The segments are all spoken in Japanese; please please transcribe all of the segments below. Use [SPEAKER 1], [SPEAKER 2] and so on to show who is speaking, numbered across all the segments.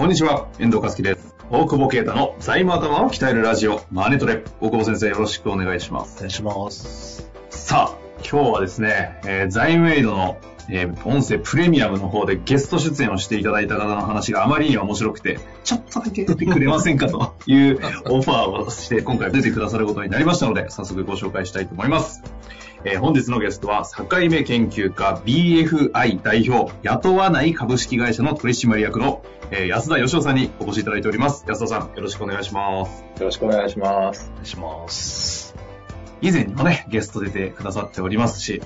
[SPEAKER 1] こんにちは、遠藤和樹です。大久保啓太の財務頭を鍛えるラジオ、マネトレ。大久保先生、よろしくお願いします。
[SPEAKER 2] お願いします。
[SPEAKER 1] さあ、今日はですね、えー財務エイドの、えー音声プレミアムの方でゲスト出演をしていただいた方の話があまりに面白くて、ちょっとだけ出てくれませんかというオファーをして、今回出てくださることになりましたので、早速ご紹介したいと思います。えー本日のゲストは、境目研究家 BFI 代表、雇わない株式会社の取締役の、えー安田義雄さんにお越しいただいております。安田さん、よろしくお願いします。
[SPEAKER 3] よろしくお願いします。
[SPEAKER 2] お願いします。
[SPEAKER 1] 以前にもね、ゲスト出てくださっておりますし、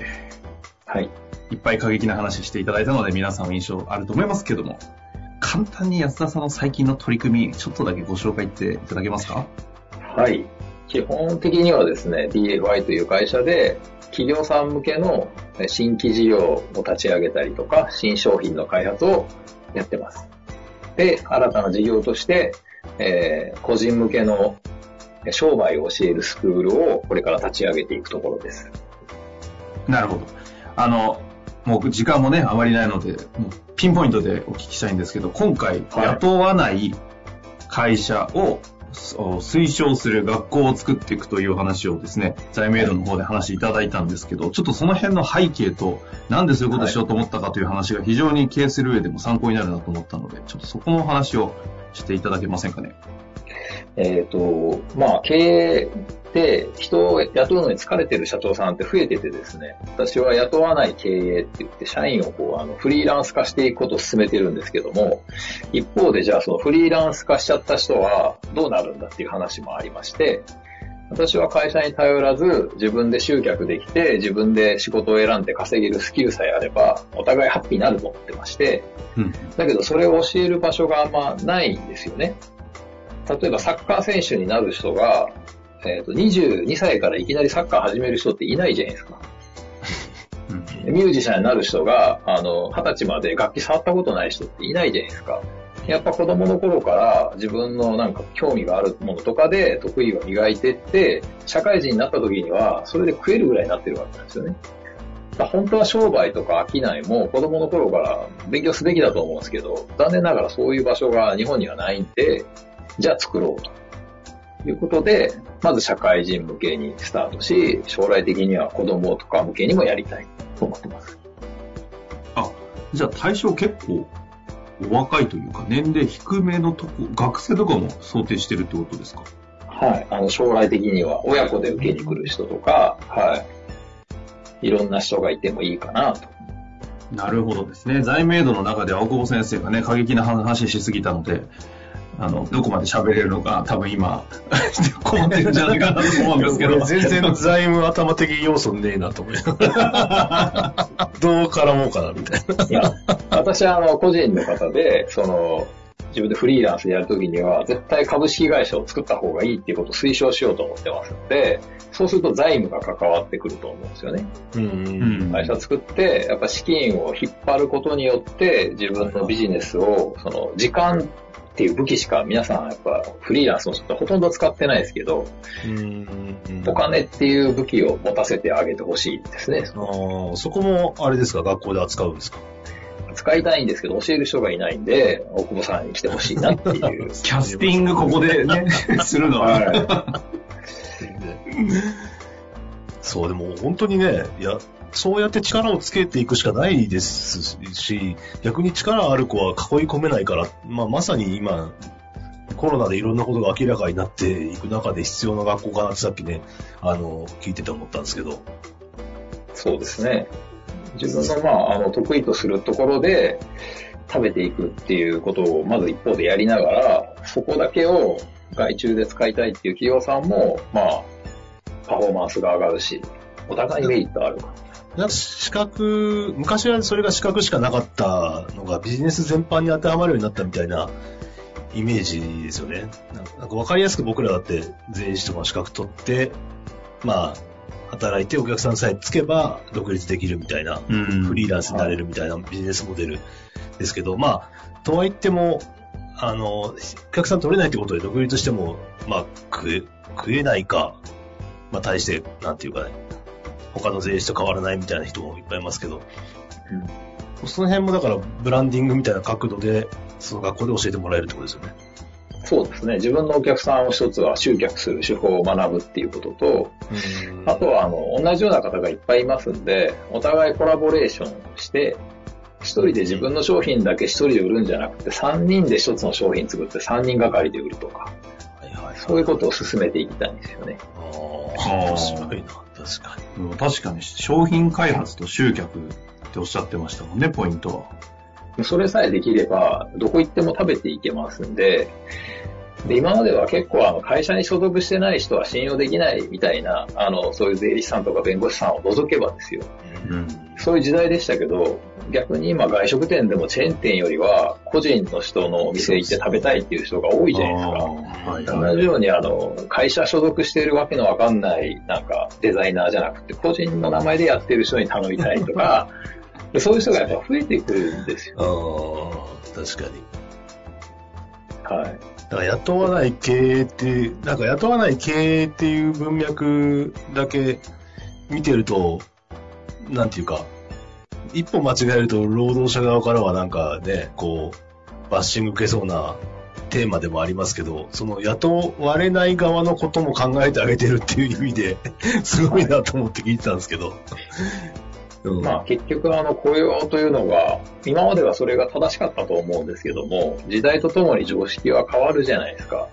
[SPEAKER 3] はい。
[SPEAKER 1] いっぱい過激な話していただいたので皆さん印象あると思いますけども、簡単に安田さんの最近の取り組み、ちょっとだけご紹介っていただけますか？
[SPEAKER 3] はい。基本的にはですね、DFI という会社で、企業さん向けの新規事業を立ち上げたりとか、新商品の開発をやってます。で、新たな事業として、えー個人向けの商売を教えるスクールをこれから立ち上げていくところです。
[SPEAKER 1] なるほど。あの、もう時間もね、あまりないので、もうピンポイントでお聞きしたいんですけど、今回、雇わない会社を推奨する学校を作っていくという話をですね、財務エイドの方で話いただいたんですけど、ちょっとその辺の背景と、なんでそういうことをしようと思ったかという話が非常に経営する上でも参考になるなと思ったので、ちょっとそこの話をしていただけませんかね。
[SPEAKER 3] えっ、と、まあ、経営で人を雇うのに疲れてる社長さんって増えててですね、私は雇わない経営って言って、社員をこう、あの、フリーランス化していくことを進めてるんですけども、一方でじゃあそのフリーランス化しちゃった人はどうなるんだっていう話もありまして、私は会社に頼らず、自分で集客できて、自分で仕事を選んで稼げるスキルさえあれば、お互いハッピーになると思ってまして、
[SPEAKER 1] うん。
[SPEAKER 3] だけどそれを教える場所があんまないんですよね。例えばサッカー選手になる人が、えーと22歳からいきなりサッカー始める人っていないじゃないですか。
[SPEAKER 1] うん
[SPEAKER 3] ミュージシャンになる人が、あの、二十歳まで楽器触ったことない人っていないじゃないですか。やっぱ子供の頃から自分のなんか興味があるものとかで得意を磨いてって、社会人になった時にはそれで食えるぐらいになってるわけなんですよね。本当は商売とか商いも子供の頃から勉強すべきだと思うんですけど、残念ながらそういう場所が日本にはないんで、じゃあ作ろうと。いうことで、まず社会人向けにスタートし、将来的には子供とか向けにもやりたいと思ってます。
[SPEAKER 1] あ、じゃあ対象結構お若いというか、年齢低めのとこ、学生とかも想定してるってことですか？
[SPEAKER 3] はい。あの、将来的には親子で受けに来る人とか、はい。いろんな人がいてもいいかなと。
[SPEAKER 1] なるほどですね。財務エイドの中では大久保先生がね、過激な話しすぎたので、あの、どこまで喋れるのか、多分今、困ってるんじゃないかなと思うんですけど。
[SPEAKER 2] 全然財務頭的要素ねえなと思い。どう絡もうかなみたいな。
[SPEAKER 3] いや、私はあの、個人の方で、その、自分でフリーランスでやるときには、絶対株式会社を作った方がいいっていうことを推奨しようと思ってますので、そうすると財務が関わってくると思うんですよね。
[SPEAKER 2] うん
[SPEAKER 1] うん
[SPEAKER 3] 会社作って、やっぱ資金を引っ張ることによって、自分のビジネスを、その、時間っていう武器しか皆さんやっぱフリーランスの人ってほとんど使ってないですけど、
[SPEAKER 2] うん
[SPEAKER 3] お金っていう武器を持たせてあげてほしいですね。
[SPEAKER 2] ああ、そこもあれですか、学校で扱うんですか？
[SPEAKER 3] 使いたいんですけど、教える人がいないんで、大久保さんに来てほしいなっていう。
[SPEAKER 1] キャスティングここでね、するのは。
[SPEAKER 3] は
[SPEAKER 2] そう、でも本当にね、いや、そうやって力をつけていくしかないですし、逆に力ある子は囲い込めないから、まあ、まさに今、コロナでいろんなことが明らかになっていく中で必要な学校かなってさっきね、あの、聞いてて思ったんですけど。
[SPEAKER 3] そうですね。自分の、まあ、あの、得意とするところで食べていくっていうことを、まず一方でやりながら、そこだけを外注で使いたいっていう企業さんも、まあ、パフォーマンスが上がるし、お互いにメリットあるか
[SPEAKER 2] なんか資格、昔はそれが資格しかなかったのがビジネス全般に当てはまるようになったみたいなイメージですよね。なんか分かりやすく僕らだって税理士とかの資格取って、まあ、働いてお客さんさえつけば独立できるみたいな、
[SPEAKER 1] うん
[SPEAKER 2] フリーランスになれるみたいなビジネスモデルですけど、まあ、とは言っても、あの、お客さん取れないってことで独立しても、まあ、食え、食えないか、まあ、対して、なんていうかね、他の税理士と変わらないみたいな人もいっぱいいますけど、その辺もだから、ブランディングみたいな角度で、その学校で教えてもらえるってことですよね。
[SPEAKER 3] そうですね。自分のお客さんを一つは集客する手法を学ぶっていうことと、あとは、あの、同じような方がいっぱいいますんで、お互いコラボレーションして、一人で自分の商品だけ一人で売るんじゃなくて、三人で一つの商品作って三人がかりで売るとか、
[SPEAKER 2] はいはい。
[SPEAKER 3] そういうことを進めていきたいんですよね。
[SPEAKER 2] 面白いな、確かに。
[SPEAKER 1] うん確かに商品開発と集客っておっしゃってましたもんね、ポイントは。
[SPEAKER 3] それさえできれば、どこ行っても食べていけますんで、で、今までは結構あの会社に所属してない人は信用できないみたいな、あの、そういう税理士さんとか弁護士さんを除けばですよ。
[SPEAKER 1] うん。
[SPEAKER 3] そういう時代でしたけど、逆に今外食店でもチェーン店よりは、個人の人のお店行って食べたいっていう人が多いじゃないですか。
[SPEAKER 1] はい
[SPEAKER 3] 同じように、あの、会社所属しているわけのわかんない、なんか、デザイナーじゃなくて、個人の名前でやってる人に頼みたいとか、で そういう人がやっぱ増えてくるんですよ。
[SPEAKER 2] ああ、確かに。
[SPEAKER 3] はい。
[SPEAKER 2] だから雇わない経営って、なんか雇わない経営っていう文脈だけ見てると、なんていうか、一歩間違えると労働者側からはなんかね、こう、バッシング受けそうなテーマでもありますけど、その雇われない側のことも考えてあげてるっていう意味で、すごいなと思って聞いてたんですけど。うん、
[SPEAKER 3] まあ結局あの雇用というのが、今まではそれが正しかったと思うんですけども、時代とともに常識は変わるじゃないですか。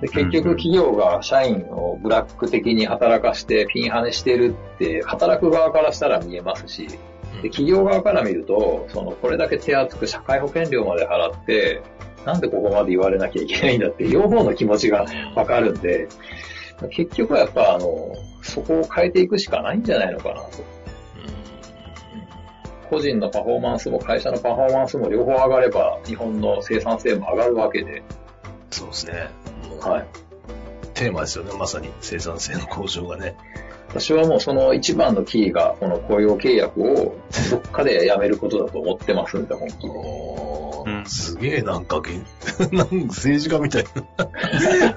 [SPEAKER 3] で結局企業が社員をブラック的に働かしてピンハネしてるって、働く側からしたら見えますし、で企業側から見ると、そのこれだけ手厚く社会保険料まで払って、なんでここまで言われなきゃいけないんだって、両方の気持ちがわかるんで、結局はやっぱあの、そこを変えていくしかないんじゃないのかなと。個人のパフォーマンスも会社のパフォーマンスも両方上がれば、日本の生産性も上がるわけで、
[SPEAKER 2] そうですね。
[SPEAKER 3] はい。
[SPEAKER 2] テーマですよね、まさに生産性の向上がね。
[SPEAKER 3] 私はもうその一番のキーが、この雇用契約をどっかでやめることだと思ってますんで、本気で。
[SPEAKER 2] おー
[SPEAKER 1] うん
[SPEAKER 2] すげえなんかげん、なんか政治家みたい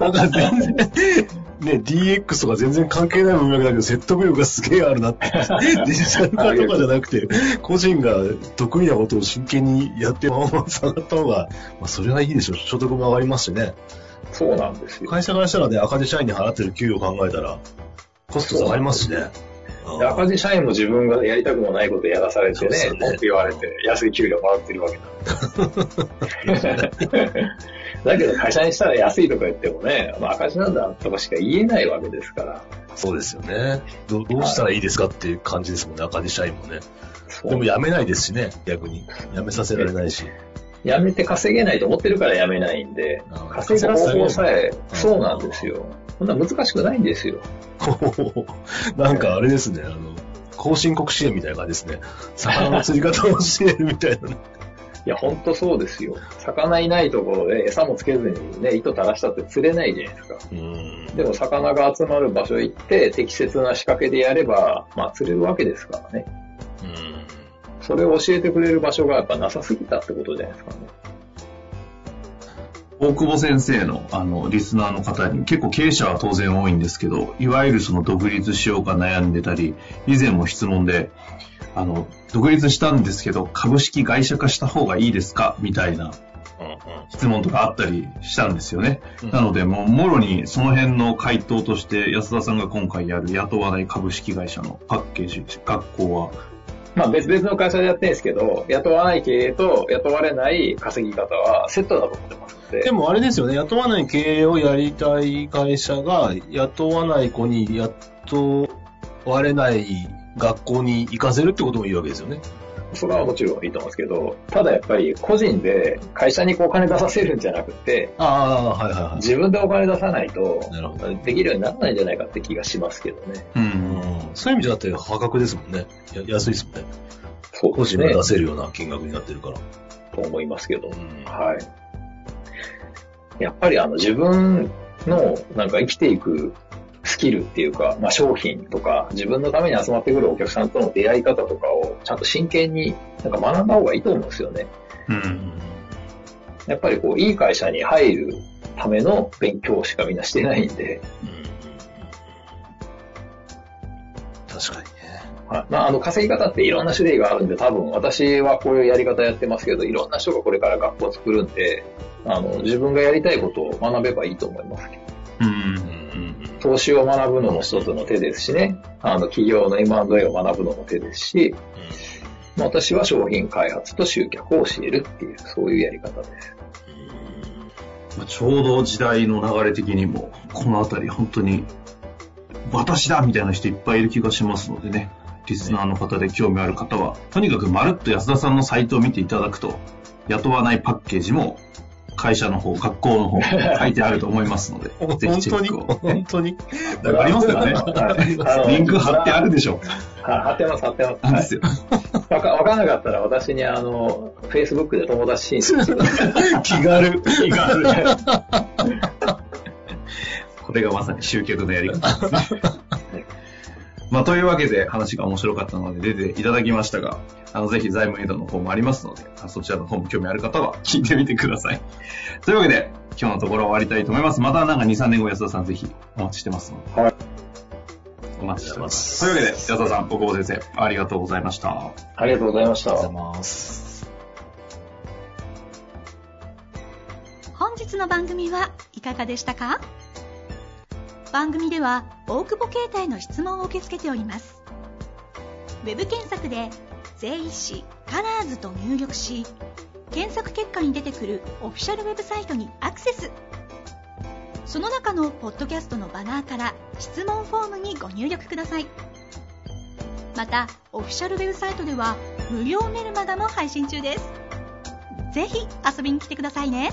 [SPEAKER 2] な。なんか全然、ね、DX とか全然関係ない文脈だけど説得力がすげえあるなって。デジタル化とかじゃなくて、個人が得意なことを真剣にやってパフォーマンス上がった方が、まあそれはいいでしょう。所得も上がりますしね。
[SPEAKER 3] そうなんですよ。
[SPEAKER 2] 会社からしたらね、赤字社員に払ってる給与を考えたら、コスト下がりますしね。
[SPEAKER 3] で赤字社員も自分がやりたくもないことやらされてね文句言われて、安い給料もらってるわけなんで。だけど会社にしたら安いとか言ってもね、まあ、赤字なんだとかしか言えないわけですから。
[SPEAKER 2] そうですよね。どどうしたらいいですかっていう感じですもんね、赤字社員もね。でも辞めないですしね、逆に。辞めさせられないし。
[SPEAKER 3] 辞めて稼げないと思ってるから辞めないんで稼ぐ方法さえ、
[SPEAKER 2] うん
[SPEAKER 3] そうなんですよ。そんな難しくないんですよ。
[SPEAKER 2] なんかあれですね、あの、後進国支援みたいな感じですね。魚の釣り方を教えるみたいなね。
[SPEAKER 3] いや、ほんとそうですよ。魚いないところで餌もつけずにね、糸垂らしたって釣れないじゃないですか。
[SPEAKER 2] うん。
[SPEAKER 3] でも魚が集まる場所行って適切な仕掛けでやれば、まあ釣れるわけですからね。
[SPEAKER 2] うん。
[SPEAKER 3] それを教えてくれる場所がやっぱなさすぎたってことじゃないですかね。
[SPEAKER 1] 大久保先生の、あの、リスナーの方に、結構経営者は当然多いんですけど、いわゆるその独立しようか悩んでたり、以前も質問で、あの、独立したんですけど、株式会社化した方がいいですか？みたいな質問とかあったりしたんですよね。
[SPEAKER 2] うん
[SPEAKER 1] なので、もう、もろにその辺の回答として、安田さんが今回やる雇わない株式会社のパッケージ、学校は、
[SPEAKER 3] まあ別々の会社でやってるんですけど、雇わない経営と雇われない稼ぎ方はセットだと思ってますので。
[SPEAKER 2] でもあれですよね、雇わない経営をやりたい会社が、雇わない子に雇われない学校に行かせるってこともいいわけですよね。
[SPEAKER 3] それはもちろんいいと思うんですけど、ただやっぱり個人で会社にこうお金出させるんじゃなくて、
[SPEAKER 2] ああ、はいはいはい。
[SPEAKER 3] 自分でお金出さないとできるようにならないんじゃないかって気がしますけどね。
[SPEAKER 1] う。
[SPEAKER 2] うんんそういう意味じゃだって破格ですもんね。や安いですもんね。
[SPEAKER 3] そうね
[SPEAKER 2] 個人が出。せるような金額になってるから。
[SPEAKER 3] と思いますけど。
[SPEAKER 2] うん
[SPEAKER 3] はい。やっぱりあの自分のなんか生きていくスキルっていうか、まあ商品とか自分のために集まってくるお客さんとの出会い方とかをちゃんと真剣になんか学んだ方がいいと思うんですよね。
[SPEAKER 1] うん。
[SPEAKER 3] やっぱりこういい会社に入るための勉強しかみんなしてないんで、
[SPEAKER 2] 確かにね。
[SPEAKER 3] はいまあ、あの稼ぎ方っていろんな種類があるんで多分私はこういうやり方やってますけど、いろんな人がこれから学校を作るんで、あの自分がやりたいことを学べばいいと思いますけど。
[SPEAKER 1] うん。
[SPEAKER 2] うん
[SPEAKER 3] 投資を学ぶのも一つの手ですしね、あの企業の M&A を学ぶのも手ですし、まあ私は商品開発と集客を教えるっていう、そういうやり方です。
[SPEAKER 1] まあちょうど時代の流れ的にも、このあたり本当に、私だみたいな人いっぱいいる気がしますのでね、リスナーの方で興味ある方は、とにかくまるっと安田さんのサイトを見ていただくと、雇わないパッケージも、会社の方、学校の方、書いてあると思いますので、
[SPEAKER 2] 本
[SPEAKER 1] ぜひチェ
[SPEAKER 2] 当に
[SPEAKER 1] ックを。
[SPEAKER 2] 本当に？
[SPEAKER 1] なんかありますよね。
[SPEAKER 3] はい
[SPEAKER 1] リンク貼ってあるでしょ。
[SPEAKER 3] は貼ってます、貼ってます。
[SPEAKER 1] なんですよ。
[SPEAKER 3] わかわかんなかったら私にあの、Facebook で友達申請してください。
[SPEAKER 2] 気軽。
[SPEAKER 1] 気軽 これがまさに集客のやり方ですね。まあ、というわけで話が面白かったので出ていただきましたが、あの、ぜひ財務エイドの方もありますので、あそちらの方も興味ある方は聞いてみてください。というわけで、今日のところ終わりたいと思います。またなんか2、3年後安田さんぜひお待ちしてますので。
[SPEAKER 3] はい。
[SPEAKER 1] お待ちしてます。というわけで、安田さん、大久保先生、ありがとうございました。
[SPEAKER 3] ありがとうございました。
[SPEAKER 2] ありがとうございます。
[SPEAKER 4] 本日の番組はいかがでしたか？番組では大久保携帯の質問を受け付けております。ウェブ検索で「税理士カラーズと入力し検索結果に出てくるオフィシャルウェブサイトにアクセス。その中のポッドキャストのバナーから質問フォームにご入力ください。またオフィシャルウェブサイトでは無料メルマガも配信中です。ぜひ遊びに来てくださいね。